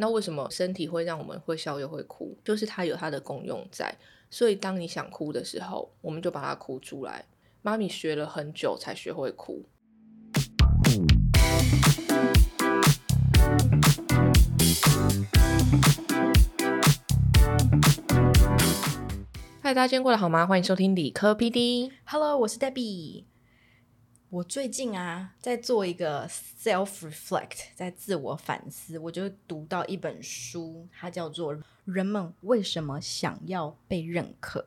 那为什么身体会让我们会笑又会哭？就是它有它的功用在。所以当你想哭的时候，我们就把它哭出来。妈咪学了很久才学会哭。嗨，大家今天过得好吗？欢迎收听理科 PD。Hello，我是 Debbie。我最近啊，在做一个 self reflect，在自我反思。我就读到一本书，它叫做《人们为什么想要被认可》。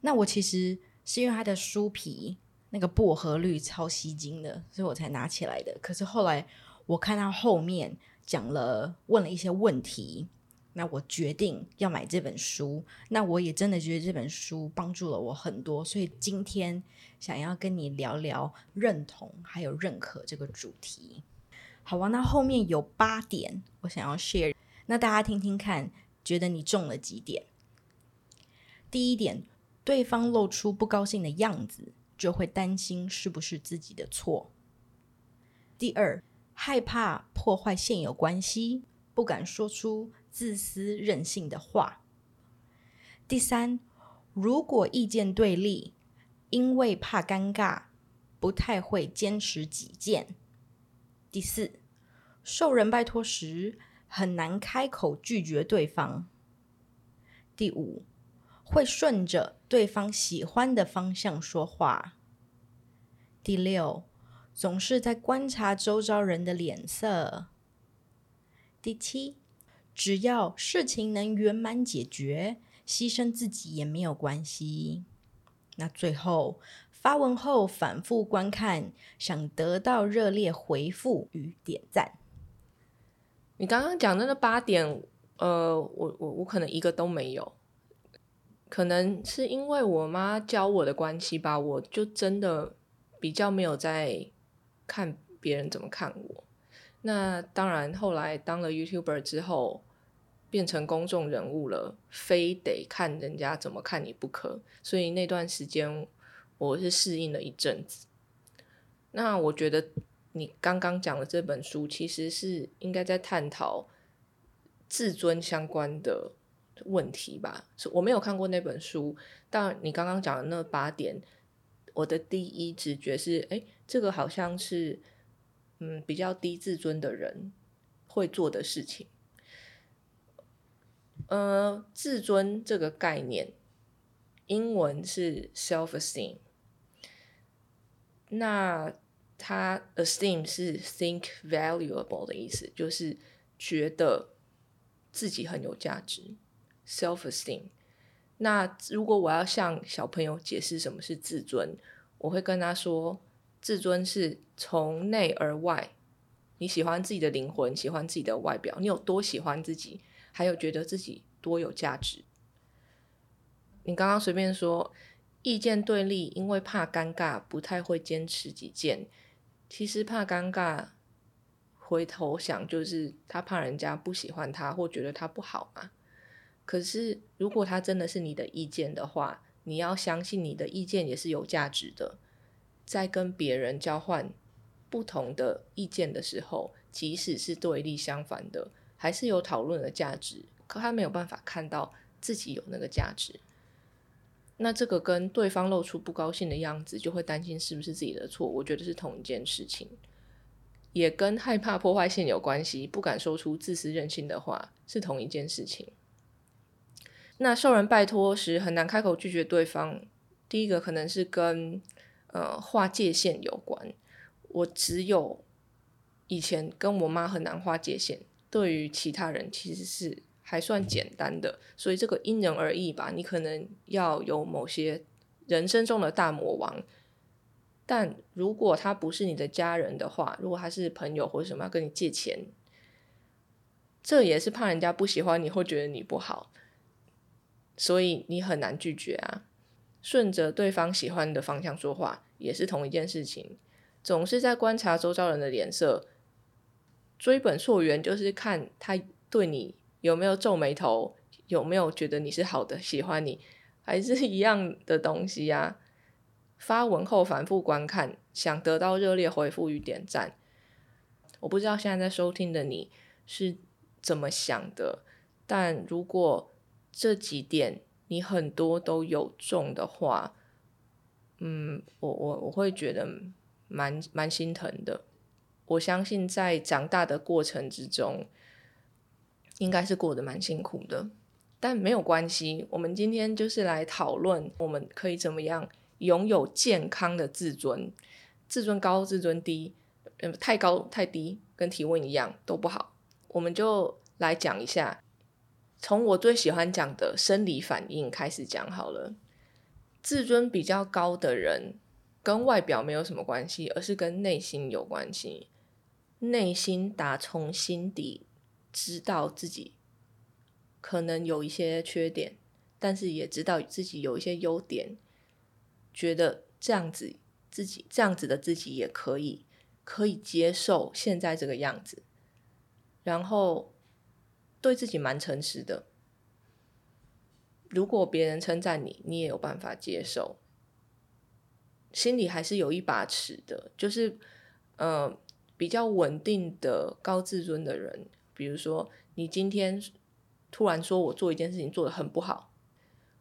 那我其实是因为它的书皮那个薄荷绿超吸睛的，所以我才拿起来的。可是后来我看到后面讲了，问了一些问题。那我决定要买这本书，那我也真的觉得这本书帮助了我很多，所以今天想要跟你聊聊认同还有认可这个主题。好啊，那后面有八点我想要 share，那大家听听看，觉得你中了几点？第一点，对方露出不高兴的样子，就会担心是不是自己的错。第二，害怕破坏现有关系，不敢说出。自私任性的话。第三，如果意见对立，因为怕尴尬，不太会坚持己见。第四，受人拜托时很难开口拒绝对方。第五，会顺着对方喜欢的方向说话。第六，总是在观察周遭人的脸色。第七。只要事情能圆满解决，牺牲自己也没有关系。那最后发文后反复观看，想得到热烈回复与点赞。你刚刚讲的那八点，呃，我我我可能一个都没有，可能是因为我妈教我的关系吧，我就真的比较没有在看别人怎么看我。那当然，后来当了 YouTuber 之后，变成公众人物了，非得看人家怎么看你不可。所以那段时间我是适应了一阵子。那我觉得你刚刚讲的这本书，其实是应该在探讨自尊相关的问题吧？我没有看过那本书，但你刚刚讲的那八点，我的第一直觉是，哎，这个好像是。嗯，比较低自尊的人会做的事情。呃，自尊这个概念，英文是 self-esteem，那它 esteem 是 think valuable 的意思，就是觉得自己很有价值。self-esteem。那如果我要向小朋友解释什么是自尊，我会跟他说。自尊是从内而外，你喜欢自己的灵魂，喜欢自己的外表，你有多喜欢自己，还有觉得自己多有价值。你刚刚随便说意见对立，因为怕尴尬，不太会坚持己见。其实怕尴尬，回头想就是他怕人家不喜欢他，或觉得他不好嘛。可是如果他真的是你的意见的话，你要相信你的意见也是有价值的。在跟别人交换不同的意见的时候，即使是对立相反的，还是有讨论的价值。可他没有办法看到自己有那个价值，那这个跟对方露出不高兴的样子，就会担心是不是自己的错。我觉得是同一件事情，也跟害怕破坏现有关系，不敢说出自私任性的话，是同一件事情。那受人拜托时很难开口拒绝对方，第一个可能是跟。呃，划界限有关。我只有以前跟我妈很难划界限，对于其他人其实是还算简单的，所以这个因人而异吧。你可能要有某些人生中的大魔王，但如果他不是你的家人的话，如果他是朋友或者什么要跟你借钱，这也是怕人家不喜欢你或觉得你不好，所以你很难拒绝啊。顺着对方喜欢的方向说话，也是同一件事情。总是在观察周遭人的脸色，追本溯源，就是看他对你有没有皱眉头，有没有觉得你是好的，喜欢你，还是一样的东西呀。发文后反复观看，想得到热烈回复与点赞。我不知道现在在收听的你是怎么想的，但如果这几点你很多都有中的话，嗯，我我我会觉得蛮蛮心疼的。我相信在长大的过程之中，应该是过得蛮辛苦的，但没有关系。我们今天就是来讨论，我们可以怎么样拥有健康的自尊。自尊高，自尊低，嗯，太高太低，跟提问一样都不好。我们就来讲一下，从我最喜欢讲的生理反应开始讲好了。自尊比较高的人，跟外表没有什么关系，而是跟内心有关系。内心打从心底知道自己可能有一些缺点，但是也知道自己有一些优点，觉得这样子自己这样子的自己也可以，可以接受现在这个样子，然后对自己蛮诚实的。如果别人称赞你，你也有办法接受，心里还是有一把尺的，就是嗯。比较稳定的高自尊的人，比如说你今天突然说我做一件事情做的很不好，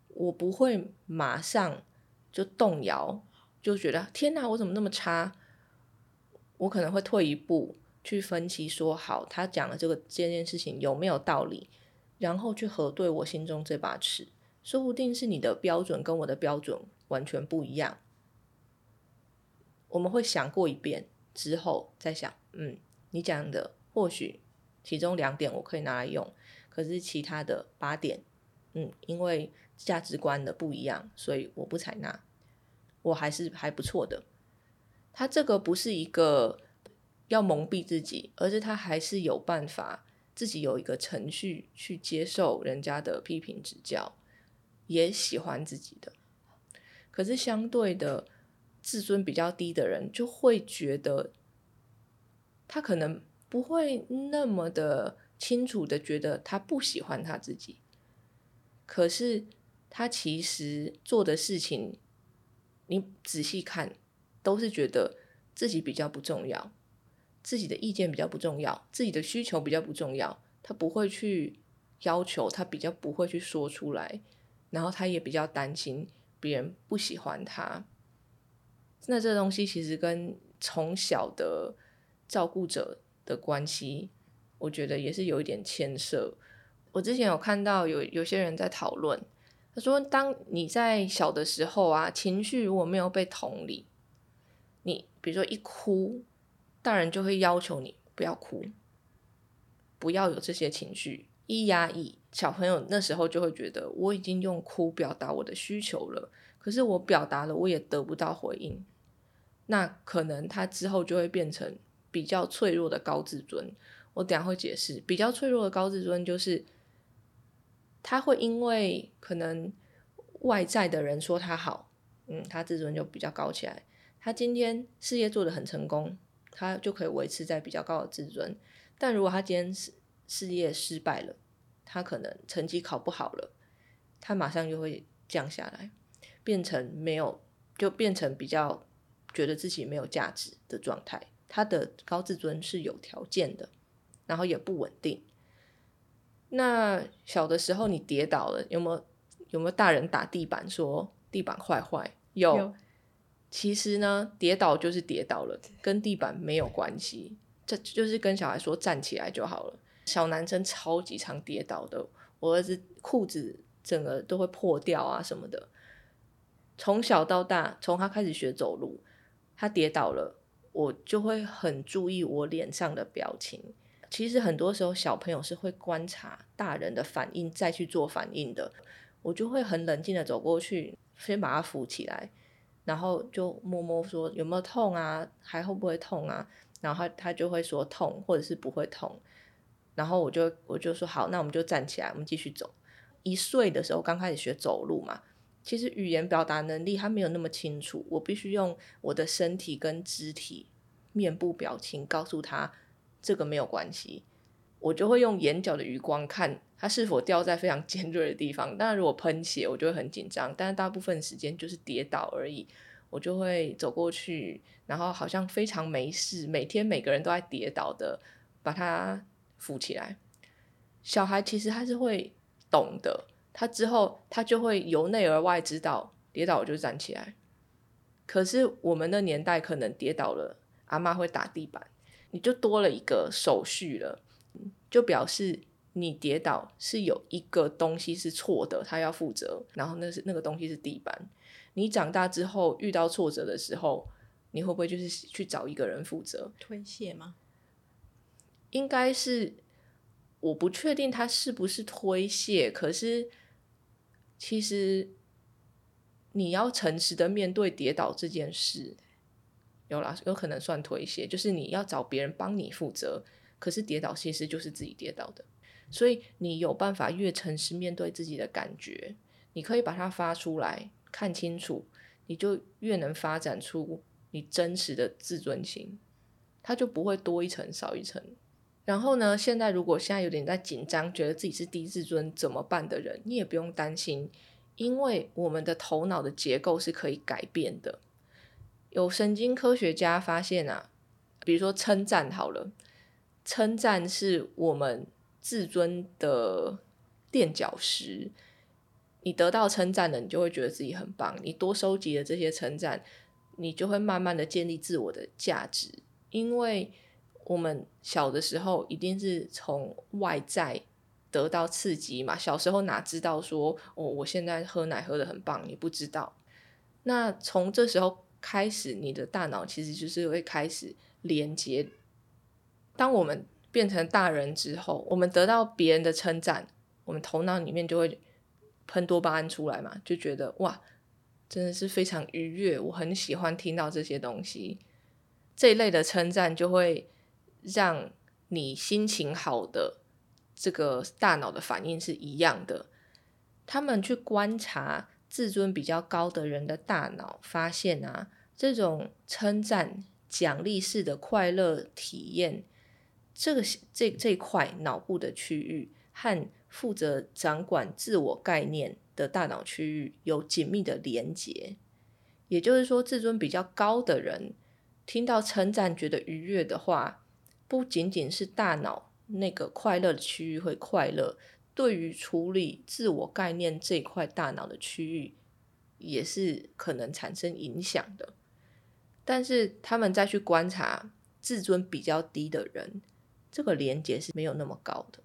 我不会马上就动摇，就觉得天哪，我怎么那么差？我可能会退一步去分析，说好他讲的这个这件事情有没有道理，然后去核对我心中这把尺，说不定是你的标准跟我的标准完全不一样，我们会想过一遍。之后再想，嗯，你讲的或许其中两点我可以拿来用，可是其他的八点，嗯，因为价值观的不一样，所以我不采纳。我还是还不错的。他这个不是一个要蒙蔽自己，而是他还是有办法自己有一个程序去接受人家的批评指教，也喜欢自己的。可是相对的。自尊比较低的人就会觉得，他可能不会那么的清楚的觉得他不喜欢他自己，可是他其实做的事情，你仔细看，都是觉得自己比较不重要，自己的意见比较不重要，自己的需求比较不重要，他不会去要求，他比较不会去说出来，然后他也比较担心别人不喜欢他。那这东西其实跟从小的照顾者的关系，我觉得也是有一点牵涉。我之前有看到有有些人在讨论，他说，当你在小的时候啊，情绪如果没有被同理，你比如说一哭，大人就会要求你不要哭，不要有这些情绪，一压抑，小朋友那时候就会觉得我已经用哭表达我的需求了，可是我表达了，我也得不到回应。那可能他之后就会变成比较脆弱的高自尊。我等下会解释，比较脆弱的高自尊就是他会因为可能外在的人说他好，嗯，他自尊就比较高起来。他今天事业做得很成功，他就可以维持在比较高的自尊。但如果他今天事事业失败了，他可能成绩考不好了，他马上就会降下来，变成没有，就变成比较。觉得自己没有价值的状态，他的高自尊是有条件的，然后也不稳定。那小的时候你跌倒了，有没有有没有大人打地板说地板坏坏？有。其实呢，跌倒就是跌倒了，跟地板没有关系。这就是跟小孩说站起来就好了。小男生超级常跌倒的，我儿子裤子整个都会破掉啊什么的。从小到大，从他开始学走路。他跌倒了，我就会很注意我脸上的表情。其实很多时候，小朋友是会观察大人的反应再去做反应的。我就会很冷静的走过去，先把他扶起来，然后就摸摸说有没有痛啊，还会不会痛啊？然后他他就会说痛，或者是不会痛。然后我就我就说好，那我们就站起来，我们继续走。一岁的时候刚开始学走路嘛。其实语言表达能力他没有那么清楚，我必须用我的身体跟肢体、面部表情告诉他这个没有关系。我就会用眼角的余光看他是否掉在非常尖锐的地方。当然，如果喷血，我就会很紧张。但是大部分时间就是跌倒而已，我就会走过去，然后好像非常没事。每天每个人都在跌倒的，把他扶起来。小孩其实他是会懂的，他之后他就会由内而外知道，跌倒我就站起来。可是我们的年代可能跌倒了，阿妈会打地板，你就多了一个手续了，就表示你跌倒是有一个东西是错的，他要负责，然后那是那个东西是地板。你长大之后遇到挫折的时候，你会不会就是去找一个人负责？推卸吗？应该是，我不确定他是不是推卸，可是其实你要诚实的面对跌倒这件事，有啦，有可能算推卸，就是你要找别人帮你负责，可是跌倒其实就是自己跌倒的，所以你有办法越诚实面对自己的感觉，你可以把它发出来。看清楚，你就越能发展出你真实的自尊心，它就不会多一层少一层。然后呢，现在如果现在有点在紧张，觉得自己是低自尊怎么办的人，你也不用担心，因为我们的头脑的结构是可以改变的。有神经科学家发现啊，比如说称赞好了，称赞是我们自尊的垫脚石。你得到称赞了，你就会觉得自己很棒。你多收集了这些称赞，你就会慢慢的建立自我的价值。因为我们小的时候一定是从外在得到刺激嘛，小时候哪知道说哦，我现在喝奶喝的很棒，你不知道。那从这时候开始，你的大脑其实就是会开始连接。当我们变成大人之后，我们得到别人的称赞，我们头脑里面就会。喷多巴胺出来嘛，就觉得哇，真的是非常愉悦。我很喜欢听到这些东西，这一类的称赞就会让你心情好的这个大脑的反应是一样的。他们去观察自尊比较高的人的大脑，发现啊，这种称赞奖励式的快乐体验，这个这这块脑部的区域和。负责掌管自我概念的大脑区域有紧密的连结，也就是说，自尊比较高的人听到称赞觉得愉悦的话，不仅仅是大脑那个快乐的区域会快乐，对于处理自我概念这块大脑的区域也是可能产生影响的。但是他们再去观察自尊比较低的人，这个连结是没有那么高的。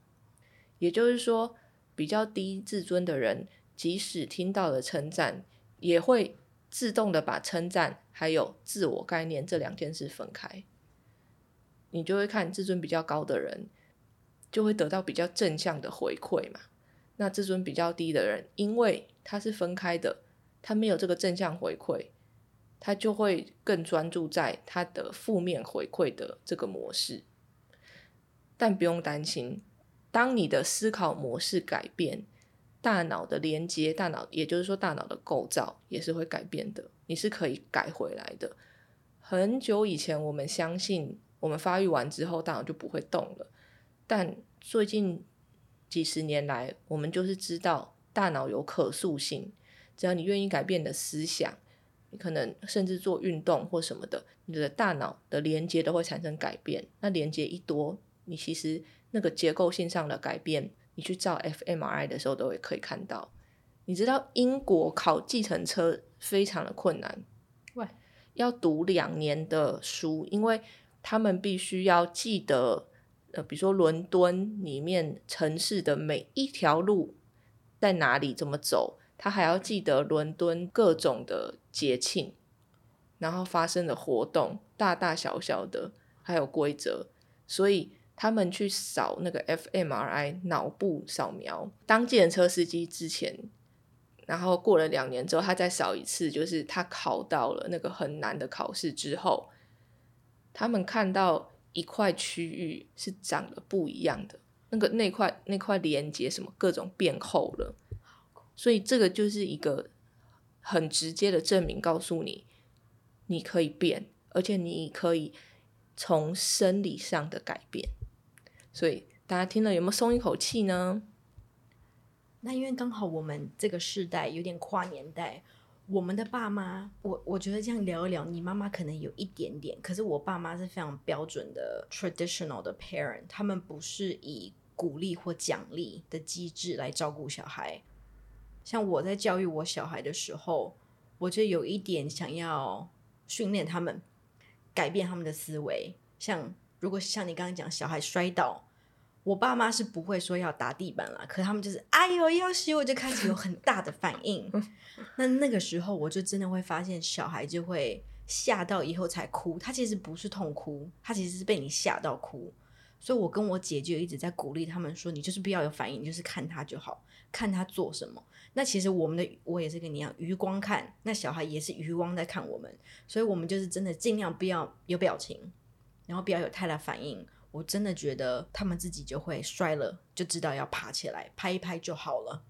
也就是说，比较低自尊的人，即使听到了称赞，也会自动的把称赞还有自我概念这两件事分开。你就会看自尊比较高的人，就会得到比较正向的回馈嘛。那自尊比较低的人，因为他是分开的，他没有这个正向回馈，他就会更专注在他的负面回馈的这个模式。但不用担心。当你的思考模式改变，大脑的连接，大脑也就是说大脑的构造也是会改变的。你是可以改回来的。很久以前，我们相信我们发育完之后，大脑就不会动了。但最近几十年来，我们就是知道大脑有可塑性。只要你愿意改变你的思想，你可能甚至做运动或什么的，你的大脑的连接都会产生改变。那连接一多，你其实。那个结构性上的改变，你去照 fMRI 的时候都会可以看到。你知道英国考计程车非常的困难，喂，要读两年的书，因为他们必须要记得，呃，比如说伦敦里面城市的每一条路在哪里，怎么走，他还要记得伦敦各种的节庆，然后发生的活动，大大小小的，还有规则，所以。他们去扫那个 fMRI 脑部扫描，当计程车司机之前，然后过了两年之后，他再扫一次，就是他考到了那个很难的考试之后，他们看到一块区域是长得不一样的，那个那块那块连接什么各种变厚了，所以这个就是一个很直接的证明，告诉你你可以变，而且你可以从生理上的改变。所以大家听了有没有松一口气呢？那因为刚好我们这个世代有点跨年代，我们的爸妈，我我觉得这样聊一聊，你妈妈可能有一点点，可是我爸妈是非常标准的 traditional 的 parent，他们不是以鼓励或奖励的机制来照顾小孩。像我在教育我小孩的时候，我就有一点想要训练他们改变他们的思维。像如果像你刚刚讲，小孩摔倒，我爸妈是不会说要打地板了，可他们就是哎呦要洗，我就开始有很大的反应。那那个时候，我就真的会发现小孩就会吓到以后才哭，他其实不是痛哭，他其实是被你吓到哭。所以我跟我姐就一直在鼓励他们说，你就是不要有反应，就是看他就好，看他做什么。那其实我们的我也是跟你一样，余光看，那小孩也是余光在看我们，所以我们就是真的尽量不要有表情，然后不要有太大反应。我真的觉得他们自己就会摔了，就知道要爬起来，拍一拍就好了。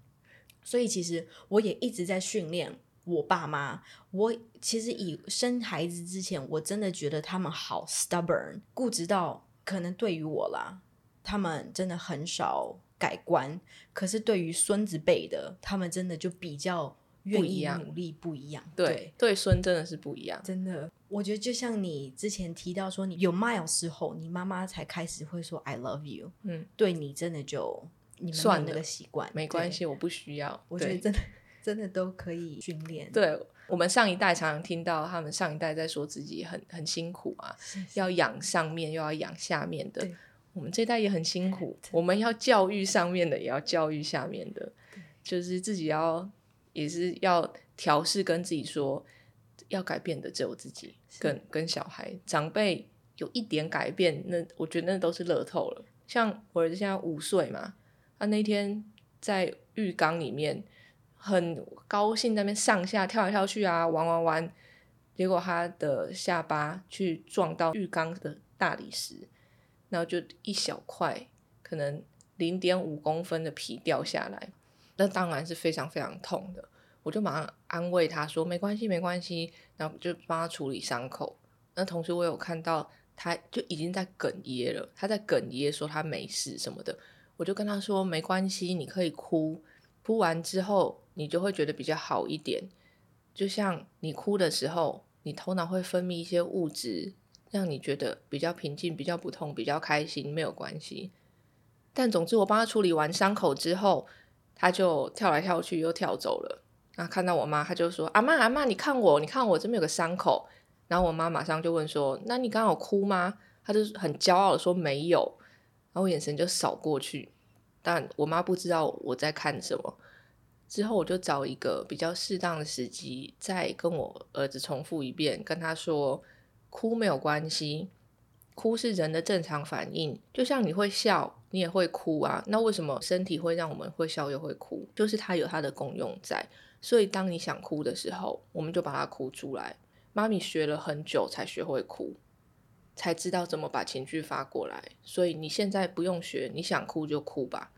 所以其实我也一直在训练我爸妈。我其实以生孩子之前，我真的觉得他们好 stubborn，固执到可能对于我啦，他们真的很少。改观，可是对于孙子辈的，他们真的就比较愿意努力，不一样。对，对孙真的是不一样。真的，我觉得就像你之前提到说，你有 Miles 之后，你妈妈才开始会说 I love you。嗯，对你真的就你们那个习惯，没关系，我不需要。我觉得真的真的都可以训练。对我们上一代常常听到他们上一代在说自己很很辛苦啊，要养上面又要养下面的。我们这代也很辛苦，我们要教育上面的，也要教育下面的，就是自己要也是要调试，跟自己说要改变的只有自己，跟跟小孩长辈有一点改变，那我觉得那都是乐透了。像我儿子现在五岁嘛，他那天在浴缸里面很高兴，那边上下跳来跳去啊，玩玩玩，结果他的下巴去撞到浴缸的大理石。然后就一小块，可能零点五公分的皮掉下来，那当然是非常非常痛的。我就马上安慰他说：“没关系，没关系。”然后就帮他处理伤口。那同时我有看到他就已经在哽咽了，他在哽咽说他没事什么的。我就跟他说：“没关系，你可以哭，哭完之后你就会觉得比较好一点。就像你哭的时候，你头脑会分泌一些物质。”让你觉得比较平静、比较不痛、比较开心，没有关系。但总之，我帮他处理完伤口之后，他就跳来跳去，又跳走了。那看到我妈，他就说：“阿妈，阿妈，你看我，你看我这边有个伤口。”然后我妈马上就问说：“那你刚好哭吗？”他就很骄傲的说：“没有。”然后眼神就扫过去，但我妈不知道我在看什么。之后我就找一个比较适当的时机，再跟我儿子重复一遍，跟他说。哭没有关系，哭是人的正常反应，就像你会笑，你也会哭啊。那为什么身体会让我们会笑又会哭？就是它有它的功用在。所以当你想哭的时候，我们就把它哭出来。妈咪学了很久才学会哭，才知道怎么把情绪发过来。所以你现在不用学，你想哭就哭吧。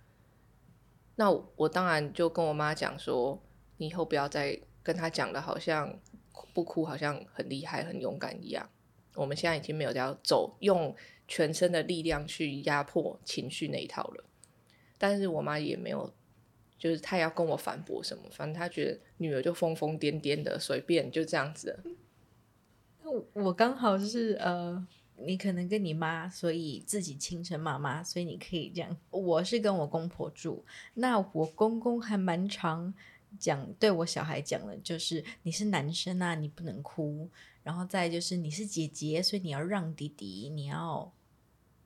那我当然就跟我妈讲说，你以后不要再跟他讲的，好像不哭好像很厉害、很勇敢一样。我们现在已经没有要走用全身的力量去压迫情绪那一套了，但是我妈也没有，就是她要跟我反驳什么，反正她觉得女儿就疯疯癫癫的，随便就这样子。我我刚好是呃，你可能跟你妈，所以自己亲生妈妈，所以你可以这样。我是跟我公婆住，那我公公还蛮常讲对我小孩讲的，就是你是男生啊，你不能哭。然后再就是你是姐姐，所以你要让弟弟，你要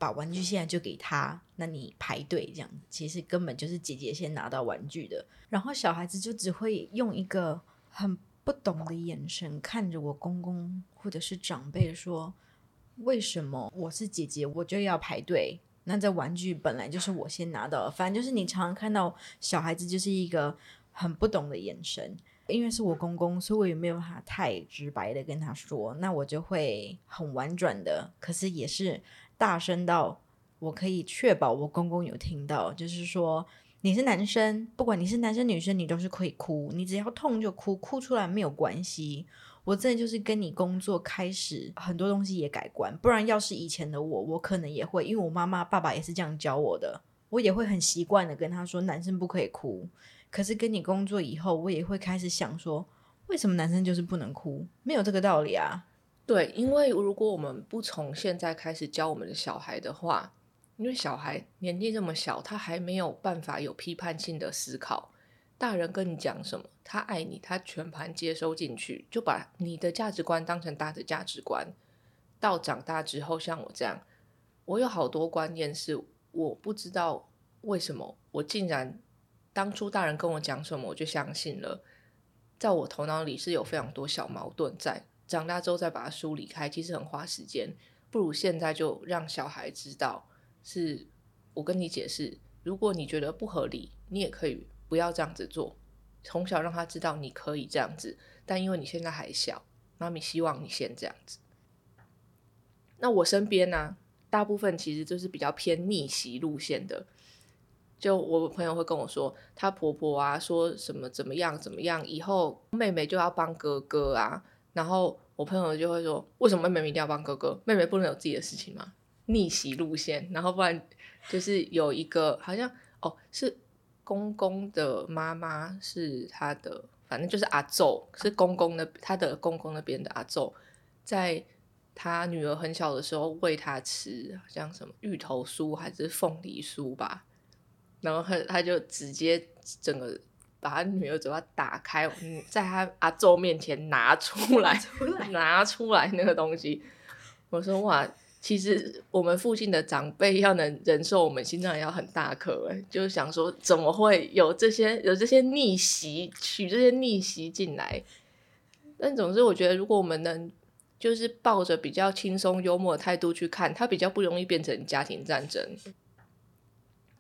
把玩具现在就给他，那你排队这样，其实根本就是姐姐先拿到玩具的。然后小孩子就只会用一个很不懂的眼神看着我公公或者是长辈说：“为什么我是姐姐我就要排队？那这玩具本来就是我先拿到，反正就是你常常看到小孩子就是一个很不懂的眼神。”因为是我公公，所以我也没有办法太直白的跟他说，那我就会很婉转的，可是也是大声到我可以确保我公公有听到，就是说你是男生，不管你是男生女生，你都是可以哭，你只要痛就哭，哭出来没有关系。我真的就是跟你工作开始，很多东西也改观，不然要是以前的我，我可能也会，因为我妈妈爸爸也是这样教我的，我也会很习惯的跟他说，男生不可以哭。可是跟你工作以后，我也会开始想说，为什么男生就是不能哭？没有这个道理啊。对，因为如果我们不从现在开始教我们的小孩的话，因为小孩年纪这么小，他还没有办法有批判性的思考。大人跟你讲什么，他爱你，他全盘接收进去，就把你的价值观当成大的价值观。到长大之后，像我这样，我有好多观念是我不知道为什么，我竟然当初大人跟我讲什么，我就相信了。在我头脑里是有非常多小矛盾在，长大之后再把它梳理开，其实很花时间。不如现在就让小孩知道。是我跟你解释，如果你觉得不合理，你也可以不要这样子做。从小让他知道你可以这样子，但因为你现在还小，妈咪希望你先这样子。那我身边呢，大部分其实就是比较偏逆袭路线的。就我朋友会跟我说，她婆婆啊说什么怎么样怎么样，以后妹妹就要帮哥哥啊。然后我朋友就会说，为什么妹妹一定要帮哥哥？妹妹不能有自己的事情吗？逆袭路线，然后不然就是有一个好像哦，是公公的妈妈是他的，反正就是阿昼是公公的，他的公公那边的阿昼，在他女儿很小的时候喂他吃，像什么芋头酥还是凤梨酥吧，然后他他就直接整个把他女儿嘴巴打开，在他阿周面前拿出来，拿出来那个东西，我说哇。其实我们附近的长辈要能忍受我们心脏要很大颗哎，就是想说怎么会有这些有这些逆袭取这些逆袭进来？但总之我觉得，如果我们能就是抱着比较轻松幽默的态度去看，它比较不容易变成家庭战争。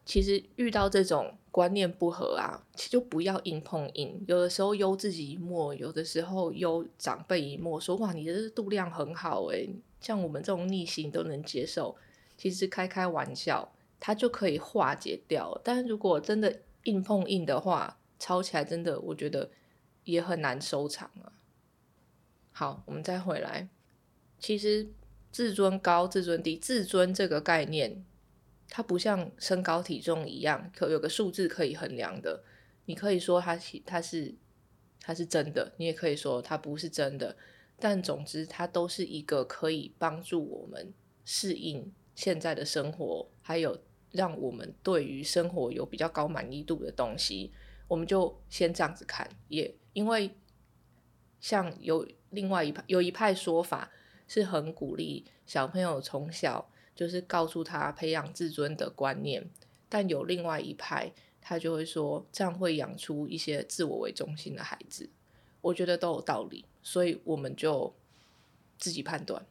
其实遇到这种观念不合啊，其实就不要硬碰硬。有的时候悠自己一默，有的时候悠长辈一默，说哇，你的度量很好哎。像我们这种逆行都能接受，其实开开玩笑，它就可以化解掉。但如果真的硬碰硬的话，吵起来真的，我觉得也很难收场啊。好，我们再回来，其实自尊高、自尊低，自尊这个概念，它不像身高体重一样，可有个数字可以衡量的。你可以说它它是它是真的，你也可以说它不是真的。但总之，它都是一个可以帮助我们适应现在的生活，还有让我们对于生活有比较高满意度的东西。我们就先这样子看，也因为像有另外一派有一派说法是很鼓励小朋友从小就是告诉他培养自尊的观念，但有另外一派他就会说这样会养出一些自我为中心的孩子。我觉得都有道理。所以我们就自己判断，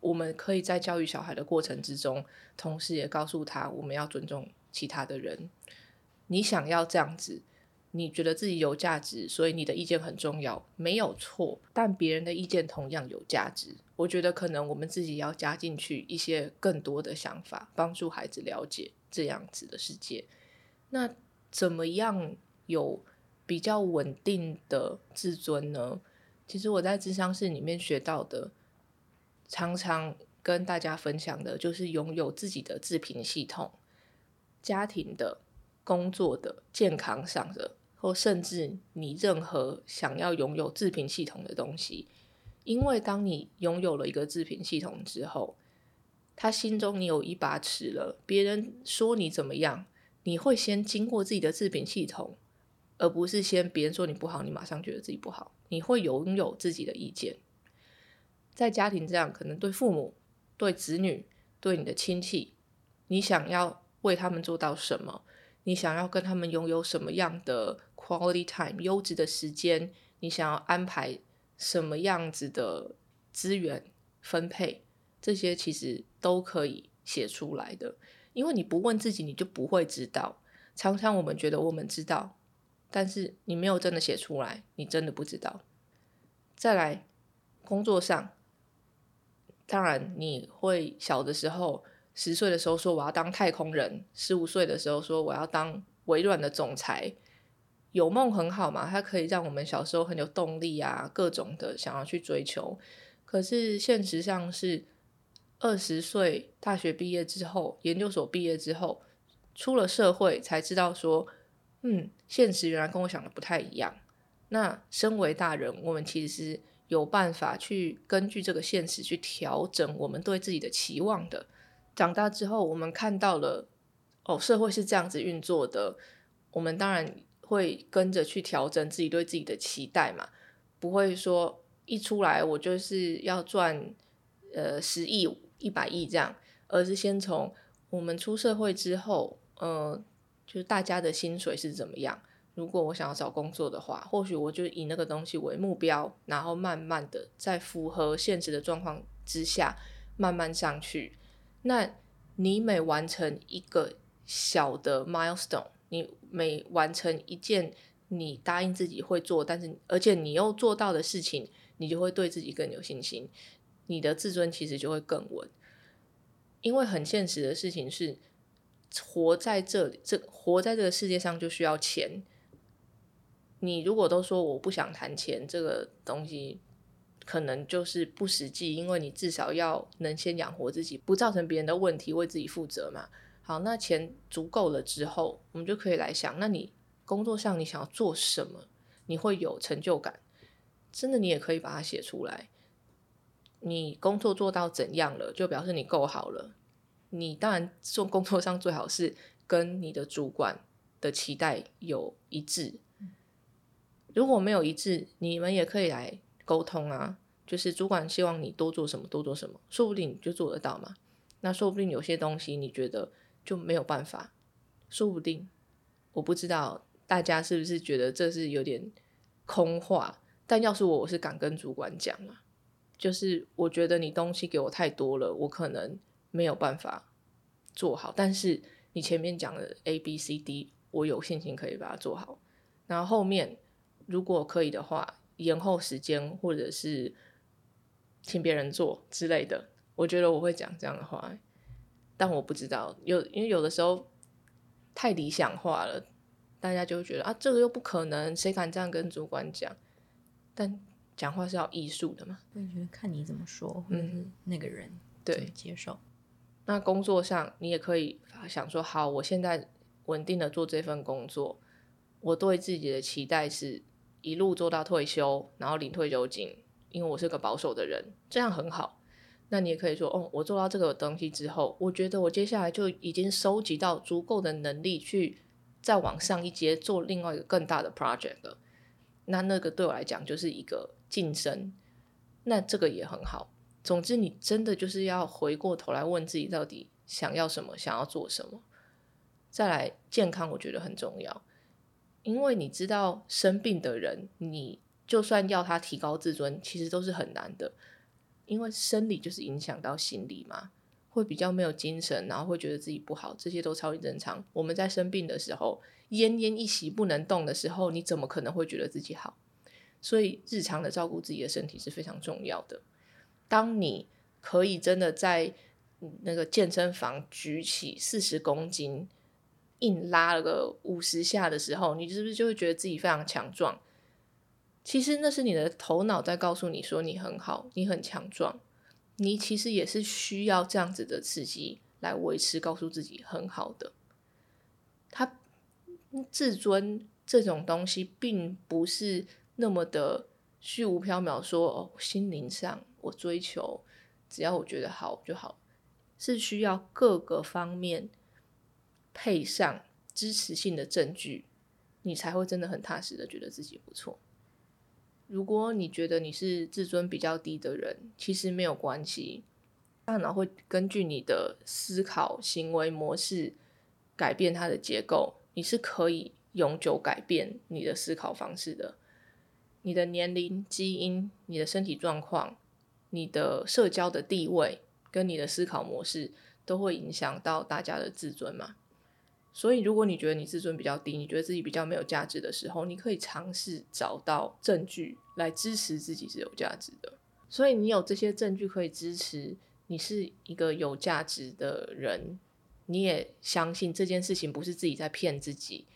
我们可以在教育小孩的过程之中，同时也告诉他我们要尊重其他的人。你想要这样子，你觉得自己有价值，所以你的意见很重要，没有错。但别人的意见同样有价值。我觉得可能我们自己要加进去一些更多的想法，帮助孩子了解这样子的世界。那怎么样有比较稳定的自尊呢？其实我在智商室里面学到的，常常跟大家分享的，就是拥有自己的自评系统，家庭的、工作的、健康上的，或甚至你任何想要拥有自评系统的东西。因为当你拥有了一个自评系统之后，他心中你有一把尺了，别人说你怎么样，你会先经过自己的自评系统。而不是先别人说你不好，你马上觉得自己不好，你会拥有自己的意见。在家庭这样，可能对父母、对子女、对你的亲戚，你想要为他们做到什么？你想要跟他们拥有什么样的 quality time 优质的时间？你想要安排什么样子的资源分配？这些其实都可以写出来的，因为你不问自己，你就不会知道。常常我们觉得我们知道。但是你没有真的写出来，你真的不知道。再来，工作上，当然你会小的时候，十岁的时候说我要当太空人，十五岁的时候说我要当微软的总裁，有梦很好嘛，它可以让我们小时候很有动力啊，各种的想要去追求。可是现实上是二十岁大学毕业之后，研究所毕业之后，出了社会才知道说。嗯，现实原来跟我想的不太一样。那身为大人，我们其实是有办法去根据这个现实去调整我们对自己的期望的。长大之后，我们看到了哦，社会是这样子运作的，我们当然会跟着去调整自己对自己的期待嘛，不会说一出来我就是要赚呃十亿、一百亿这样，而是先从我们出社会之后，呃，就是大家的薪水是怎么样。如果我想要找工作的话，或许我就以那个东西为目标，然后慢慢的在符合现实的状况之下，慢慢上去。那你每完成一个小的 milestone，你每完成一件你答应自己会做，但是而且你又做到的事情，你就会对自己更有信心，你的自尊其实就会更稳。因为很现实的事情是，活在这里，这活在这个世界上就需要钱。你如果都说我不想谈钱这个东西，可能就是不实际，因为你至少要能先养活自己，不造成别人的问题，为自己负责嘛。好，那钱足够了之后，我们就可以来想，那你工作上你想要做什么，你会有成就感，真的你也可以把它写出来。你工作做到怎样了，就表示你够好了。你当然做工作上最好是跟你的主管的期待有一致。如果没有一致，你们也可以来沟通啊。就是主管希望你多做什么，多做什么，说不定你就做得到嘛。那说不定有些东西你觉得就没有办法，说不定我不知道大家是不是觉得这是有点空话。但要是我，我是敢跟主管讲啊，就是我觉得你东西给我太多了，我可能没有办法做好。但是你前面讲的 A、B、C、D，我有信心可以把它做好。然后后面。如果可以的话，延后时间，或者是请别人做之类的，我觉得我会讲这样的话。但我不知道，有因为有的时候太理想化了，大家就会觉得啊，这个又不可能，谁敢这样跟主管讲？但讲话是要艺术的嘛。我觉得看你怎么说，或者是那个人对接受。那工作上，你也可以想说，好，我现在稳定的做这份工作，我对自己的期待是。一路做到退休，然后领退休金，因为我是个保守的人，这样很好。那你也可以说，哦，我做到这个东西之后，我觉得我接下来就已经收集到足够的能力，去再往上一阶做另外一个更大的 project 了。那那个对我来讲就是一个晋升，那这个也很好。总之，你真的就是要回过头来问自己，到底想要什么，想要做什么。再来，健康我觉得很重要。因为你知道生病的人，你就算要他提高自尊，其实都是很难的。因为生理就是影响到心理嘛，会比较没有精神，然后会觉得自己不好，这些都超级正常。我们在生病的时候，奄奄一息不能动的时候，你怎么可能会觉得自己好？所以日常的照顾自己的身体是非常重要的。当你可以真的在那个健身房举起四十公斤。硬拉了个五十下的时候，你是不是就会觉得自己非常强壮？其实那是你的头脑在告诉你说你很好，你很强壮。你其实也是需要这样子的刺激来维持，告诉自己很好的。他自尊这种东西，并不是那么的虚无缥缈，说哦，心灵上我追求，只要我觉得好就好，是需要各个方面。配上支持性的证据，你才会真的很踏实的觉得自己不错。如果你觉得你是自尊比较低的人，其实没有关系，大脑会根据你的思考行为模式改变它的结构，你是可以永久改变你的思考方式的。你的年龄、基因、你的身体状况、你的社交的地位跟你的思考模式，都会影响到大家的自尊嘛？所以，如果你觉得你自尊比较低，你觉得自己比较没有价值的时候，你可以尝试找到证据来支持自己是有价值的。所以，你有这些证据可以支持你是一个有价值的人，你也相信这件事情不是自己在骗自己，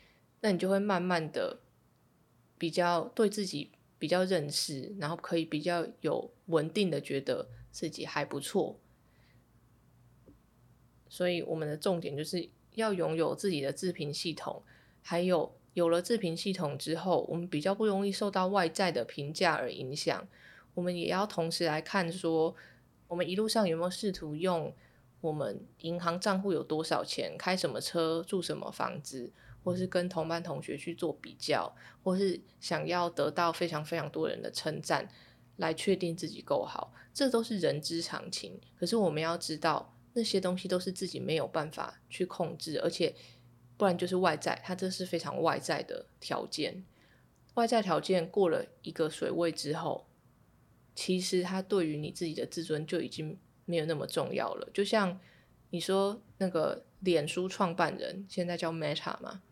那你就会慢慢的比较对自己比较认识，然后可以比较有稳定的觉得自己还不错。所以，我们的重点就是。要拥有自己的自评系统，还有有了自评系统之后，我们比较不容易受到外在的评价而影响。我们也要同时来看说，我们一路上有没有试图用我们银行账户有多少钱，开什么车，住什么房子，或是跟同班同学去做比较，或是想要得到非常非常多人的称赞，来确定自己够好，这都是人之常情。可是我们要知道，那些东西都是自己没有办法去控制，而且不然就是外在，它这是非常外在的条件。外在条件过了一个水位之后，其实它对于你自己的自尊就已经没有那么重要了。就像你说那个脸书创办人现在叫 Meta 嘛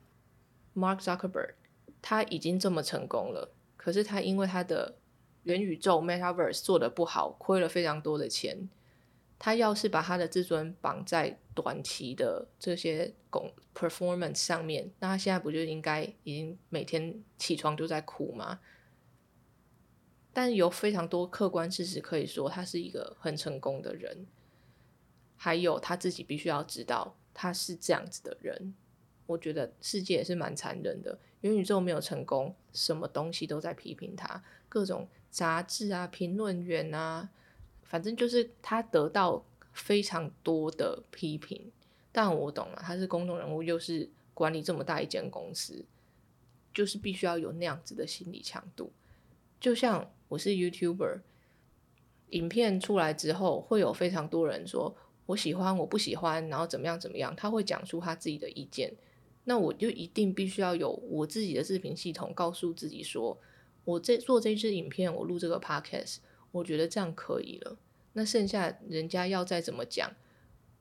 ，Mark Zuckerberg，他已经这么成功了，可是他因为他的元宇宙 Metaverse 做的不好，亏了非常多的钱。他要是把他的自尊绑在短期的这些工 performance 上面，那他现在不就应该已经每天起床就在哭吗？但有非常多客观事实可以说，他是一个很成功的人。还有他自己必须要知道，他是这样子的人。我觉得世界也是蛮残忍的，元宇宙没有成功，什么东西都在批评他，各种杂志啊、评论员啊。反正就是他得到非常多的批评，但我懂了，他是公众人物，又是管理这么大一间公司，就是必须要有那样子的心理强度。就像我是 YouTuber，影片出来之后，会有非常多人说我喜欢，我不喜欢，然后怎么样怎么样，他会讲出他自己的意见。那我就一定必须要有我自己的视频系统，告诉自己说，我这做这支影片，我录这个 Podcast。我觉得这样可以了。那剩下人家要再怎么讲，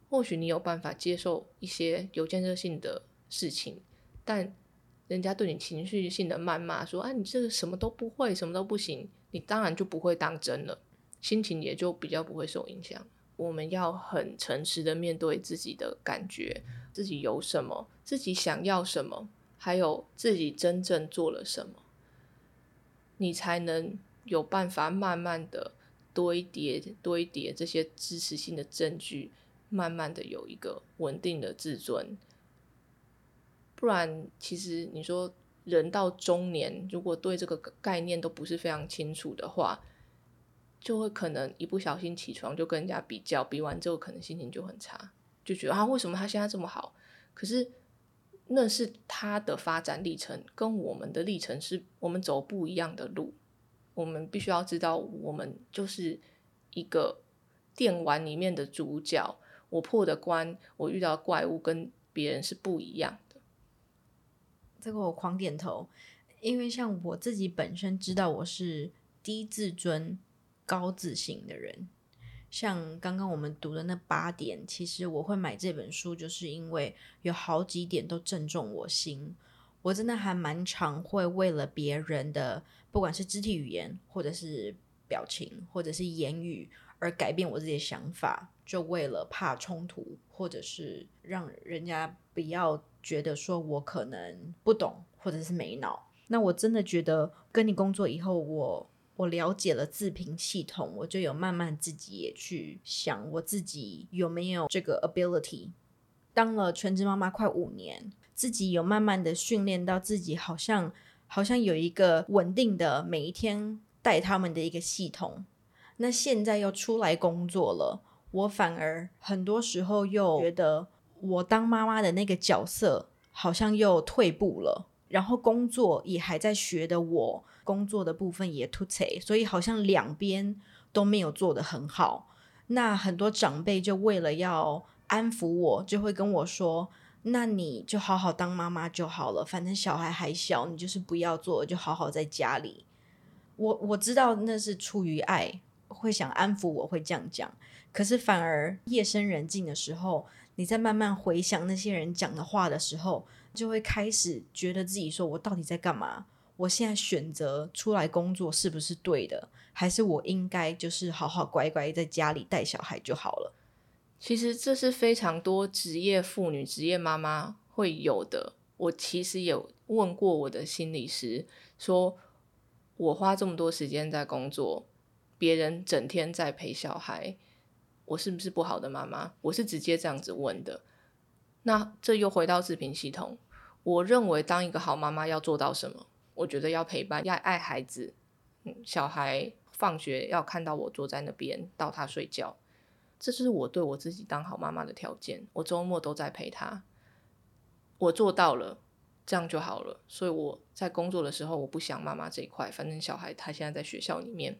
或许你有办法接受一些有建设性的事情，但人家对你情绪性的谩骂，说啊你这个什么都不会，什么都不行，你当然就不会当真了，心情也就比较不会受影响。我们要很诚实的面对自己的感觉，自己有什么，自己想要什么，还有自己真正做了什么，你才能。有办法慢慢的多一叠多一叠这些支持性的证据，慢慢的有一个稳定的自尊。不然，其实你说人到中年，如果对这个概念都不是非常清楚的话，就会可能一不小心起床就跟人家比较，比完之后可能心情就很差，就觉得啊为什么他现在这么好？可是那是他的发展历程，跟我们的历程是我们走不一样的路。我们必须要知道，我们就是一个电玩里面的主角。我破的关，我遇到怪物跟别人是不一样的。这个我狂点头，因为像我自己本身知道我是低自尊、高自信的人。像刚刚我们读的那八点，其实我会买这本书，就是因为有好几点都正中我心。我真的还蛮常会为了别人的，不管是肢体语言，或者是表情，或者是言语，而改变我自己的想法，就为了怕冲突，或者是让人家不要觉得说我可能不懂，或者是没脑。那我真的觉得跟你工作以后，我我了解了自评系统，我就有慢慢自己也去想，我自己有没有这个 ability。当了全职妈妈快五年。自己有慢慢的训练到自己，好像好像有一个稳定的每一天带他们的一个系统。那现在又出来工作了，我反而很多时候又觉得我当妈妈的那个角色好像又退步了，然后工作也还在学的，我工作的部分也突扯，所以好像两边都没有做得很好。那很多长辈就为了要安抚我，就会跟我说。那你就好好当妈妈就好了，反正小孩还小，你就是不要做，就好好在家里。我我知道那是出于爱，会想安抚我，会这样讲。可是反而夜深人静的时候，你在慢慢回想那些人讲的话的时候，就会开始觉得自己说：我到底在干嘛？我现在选择出来工作是不是对的？还是我应该就是好好乖乖在家里带小孩就好了？其实这是非常多职业妇女、职业妈妈会有的。我其实有问过我的心理师，说我花这么多时间在工作，别人整天在陪小孩，我是不是不好的妈妈？我是直接这样子问的。那这又回到视频系统。我认为当一个好妈妈要做到什么？我觉得要陪伴，要爱孩子。嗯，小孩放学要看到我坐在那边，到他睡觉。这就是我对我自己当好妈妈的条件。我周末都在陪他，我做到了，这样就好了。所以我在工作的时候，我不想妈妈这一块。反正小孩他现在在学校里面，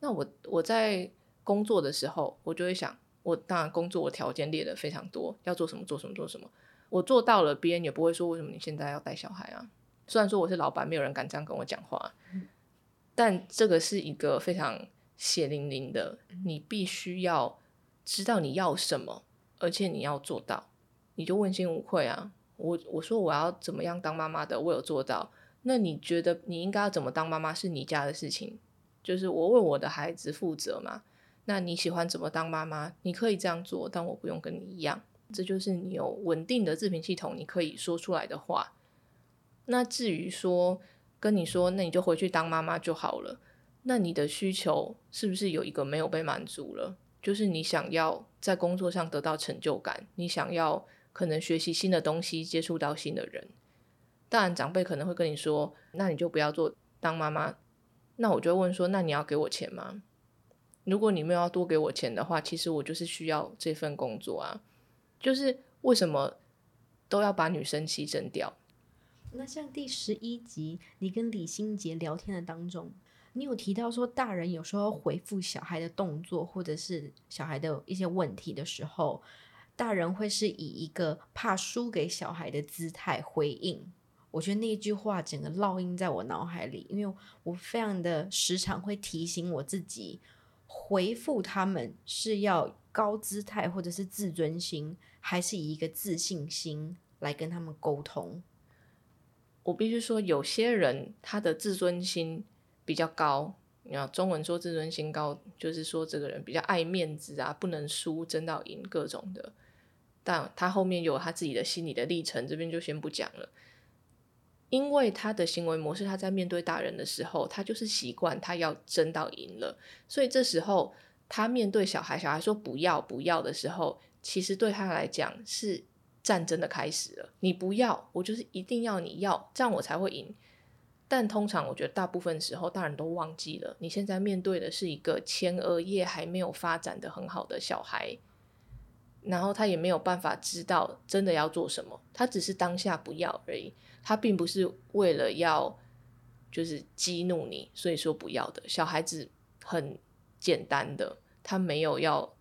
那我我在工作的时候，我就会想，我当然工作我条件列的非常多，要做什么做什么做什么，我做到了，别人也不会说为什么你现在要带小孩啊。虽然说我是老板，没有人敢这样跟我讲话，但这个是一个非常血淋淋的，你必须要知道你要什么，而且你要做到，你就问心无愧啊。我我说我要怎么样当妈妈的，我有做到。那你觉得你应该要怎么当妈妈是你家的事情，就是我为我的孩子负责嘛。那你喜欢怎么当妈妈，你可以这样做，但我不用跟你一样。这就是你有稳定的自评系统，你可以说出来的话。那至于说跟你说，那你就回去当妈妈就好了。那你的需求是不是有一个没有被满足了？就是你想要在工作上得到成就感，你想要可能学习新的东西，接触到新的人。当然，长辈可能会跟你说，那你就不要做当妈妈。那我就问说，那你要给我钱吗？如果你没有要多给我钱的话，其实我就是需要这份工作啊。就是为什么都要把女生牺牲掉？那像第十一集，你跟李心洁聊天的当中，你有提到说，大人有时候回复小孩的动作，或者是小孩的一些问题的时候，大人会是以一个怕输给小孩的姿态回应。我觉得那句话整个烙印在我脑海里，因为我非常的时常会提醒我自己，回复他们是要高姿态，或者是自尊心，还是以一个自信心来跟他们沟通。我必须说，有些人他的自尊心比较高。你要中文说自尊心高，就是说这个人比较爱面子啊，不能输，争到赢各种的。但他后面有他自己的心理的历程，这边就先不讲了。因为他的行为模式，他在面对大人的时候，他就是习惯他要争到赢了，所以这时候他面对小孩，小孩说不要不要的时候，其实对他来讲是。战争的开始了，你不要，我就是一定要你要，这样我才会赢。但通常我觉得大部分时候大人都忘记了，你现在面对的是一个前额叶还没有发展的很好的小孩，然后他也没有办法知道真的要做什么，他只是当下不要而已，他并不是为了要就是激怒你，所以说不要的。小孩子很简单的，他没有要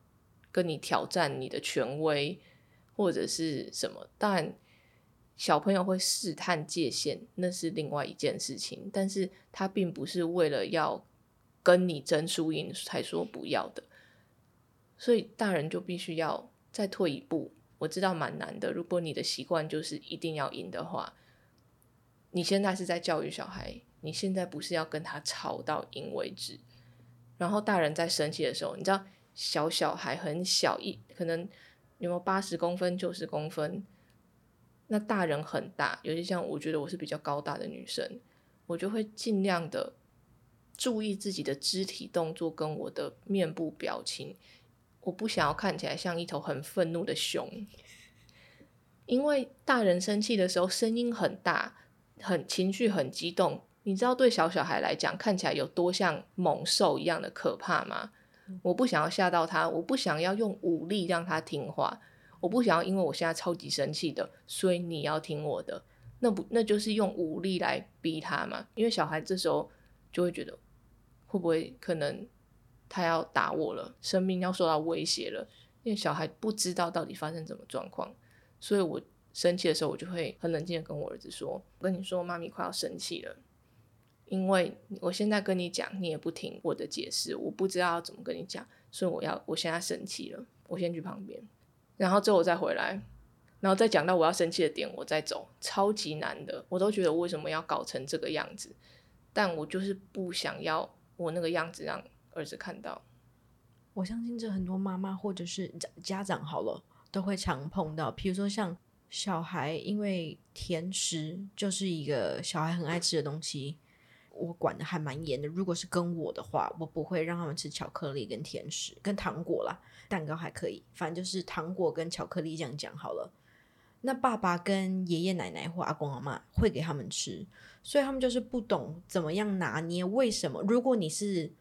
跟你挑战你的权威。或者是什么？当然，小朋友会试探界限，那是另外一件事情。但是他并不是为了要跟你争输赢才说不要的，所以大人就必须要再退一步。我知道蛮难的。如果你的习惯就是一定要赢的话，你现在是在教育小孩，你现在不是要跟他吵到赢为止。然后大人在生气的时候，你知道小小孩很小一可能。有没有八十公分、九十公分？那大人很大，尤其像我觉得我是比较高大的女生，我就会尽量的注意自己的肢体动作跟我的面部表情，我不想要看起来像一头很愤怒的熊。因为大人生气的时候声音很大，很情绪很激动，你知道对小小孩来讲看起来有多像猛兽一样的可怕吗？我不想要吓到他，我不想要用武力让他听话，我不想要因为我现在超级生气的，所以你要听我的，那不那就是用武力来逼他嘛？因为小孩这时候就会觉得，会不会可能他要打我了，生命要受到威胁了？因为小孩不知道到底发生什么状况，所以我生气的时候，我就会很冷静的跟我儿子说：“我跟你说，妈咪快要生气了。”因为我现在跟你讲，你也不听我的解释，我不知道要怎么跟你讲，所以我要我现在生气了，我先去旁边，然后之后我再回来，然后再讲到我要生气的点，我再走，超级难的，我都觉得我为什么要搞成这个样子，但我就是不想要我那个样子让儿子看到。我相信这很多妈妈或者是家家长好了，都会常碰到，比如说像小孩，因为甜食就是一个小孩很爱吃的东西。我管的还蛮严的。如果是跟我的话，我不会让他们吃巧克力跟甜食跟糖果啦，蛋糕还可以，反正就是糖果跟巧克力这样讲好了。那爸爸跟爷爷奶奶或阿公阿妈会给他们吃，所以他们就是不懂怎么样拿捏。为什么？如果你是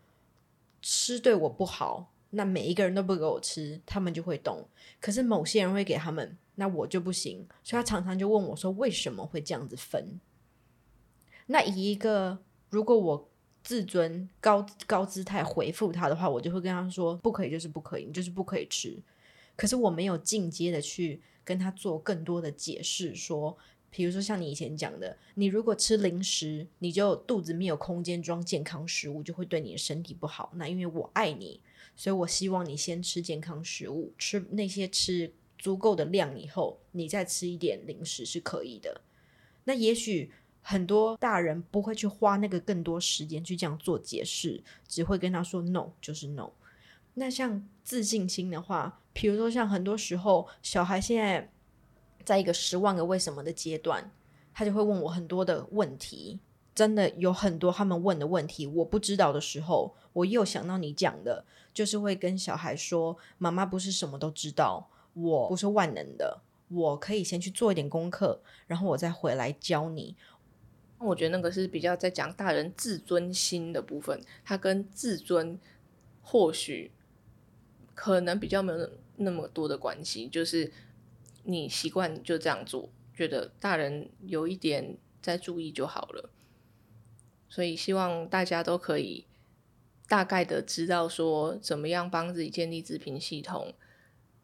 吃对我不好，那每一个人都不给我吃，他们就会懂。可是某些人会给他们，那我就不行。所以他常常就问我说：“为什么会这样子分？”那以一个如果我自尊高高姿态回复他的话，我就会跟他说：“不可以，就是不可以，你就是不可以吃。”可是我没有进阶的去跟他做更多的解释，说，比如说像你以前讲的，你如果吃零食，你就肚子没有空间装健康食物，就会对你的身体不好。那因为我爱你。所以我希望你先吃健康食物，吃那些吃足够的量以后，你再吃一点零食是可以的。那也许很多大人不会去花那个更多时间去这样做解释，只会跟他说 “no” 就是 “no”。那像自信心的话，比如说像很多时候小孩现在在一个十万个为什么的阶段，他就会问我很多的问题。真的有很多他们问的问题，我不知道的时候，我又想到你讲的，就是会跟小孩说：“妈妈不是什么都知道，我不是万能的，我可以先去做一点功课，然后我再回来教你。”我觉得那个是比较在讲大人自尊心的部分，他跟自尊或许可能比较没有那么多的关系，就是你习惯就这样做，觉得大人有一点在注意就好了。所以希望大家都可以大概的知道说怎么样帮自己建立自评系统。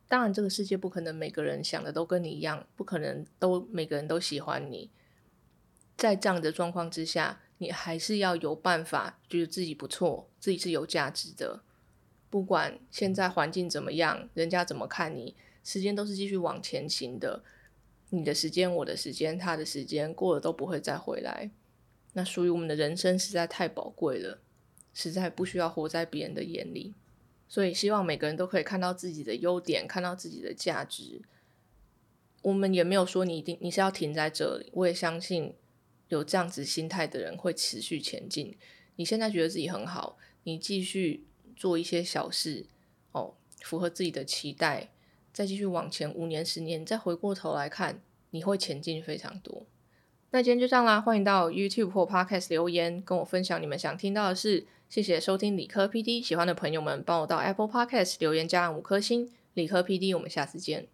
当然，这个世界不可能每个人想的都跟你一样，不可能都每个人都喜欢你。在这样的状况之下，你还是要有办法觉得自己不错，自己是有价值的。不管现在环境怎么样，人家怎么看你，时间都是继续往前行的。你的时间，我的时间，他的时间，过了都不会再回来。那属于我们的人生实在太宝贵了，实在不需要活在别人的眼里。所以希望每个人都可以看到自己的优点，看到自己的价值。我们也没有说你一定你是要停在这里。我也相信有这样子心态的人会持续前进。你现在觉得自己很好，你继续做一些小事哦，符合自己的期待，再继续往前五年、十年，再回过头来看，你会前进非常多。那今天就这样啦，欢迎到 YouTube 或 Podcast 留言，跟我分享你们想听到的事。谢谢收听理科 PD，喜欢的朋友们帮我到 Apple Podcast 留言加五颗星。理科 PD，我们下次见。